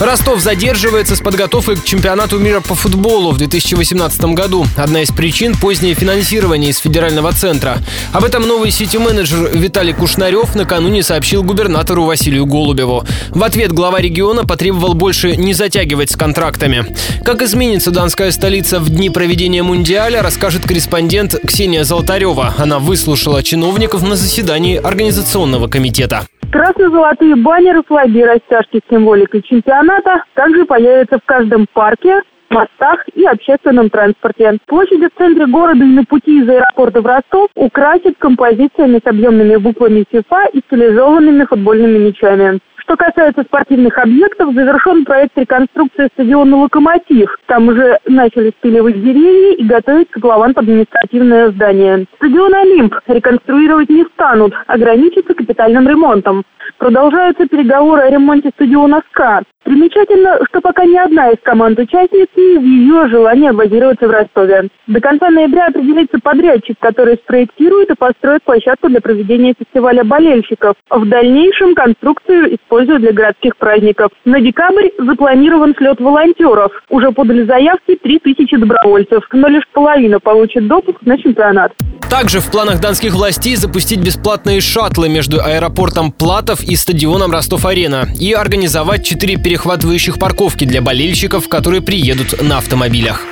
Ростов задерживается с подготовкой к чемпионату мира по футболу в 2018 году. Одна из причин – позднее финансирование из федерального центра. Об этом новый сити-менеджер Виталий Кушнарев накануне сообщил губернатору Василию Голубеву. В ответ глава региона потребовал больше не затягивать с контрактами. Как изменится данская столица в дни проведения Мундиаля, расскажет корреспондент Ксения Золотарева. Она выслушала чиновников на заседании Организационного комитета. Красно-золотые баннеры, флаги растяжки с символикой чемпионата также появятся в каждом парке, мостах и общественном транспорте. Площади в центре города и на пути из аэропорта в Ростов украсят композициями с объемными буквами ФИФА и стилизованными футбольными мячами. Что касается спортивных объектов, завершен проект реконструкции стадиона «Локомотив». Там уже начали спиливать деревья и готовить котлован под административное здание. Стадион «Олимп» реконструировать не станут, ограничатся капитальным ремонтом. Продолжаются переговоры о ремонте стадиона «СКА». Примечательно, что пока ни одна из команд-участниц не изъявила желание базироваться в Ростове. До конца ноября определится подрядчик, который спроектирует и построит площадку для проведения фестиваля болельщиков. В дальнейшем конструкцию используют для городских праздников. На декабрь запланирован слет волонтеров. Уже подали заявки 3000 добровольцев, но лишь половина получит допуск на чемпионат. Также в планах донских властей запустить бесплатные шаттлы между аэропортом Платов и стадионом Ростов-Арена и организовать четыре перехватывающих парковки для болельщиков, которые приедут на автомобилях.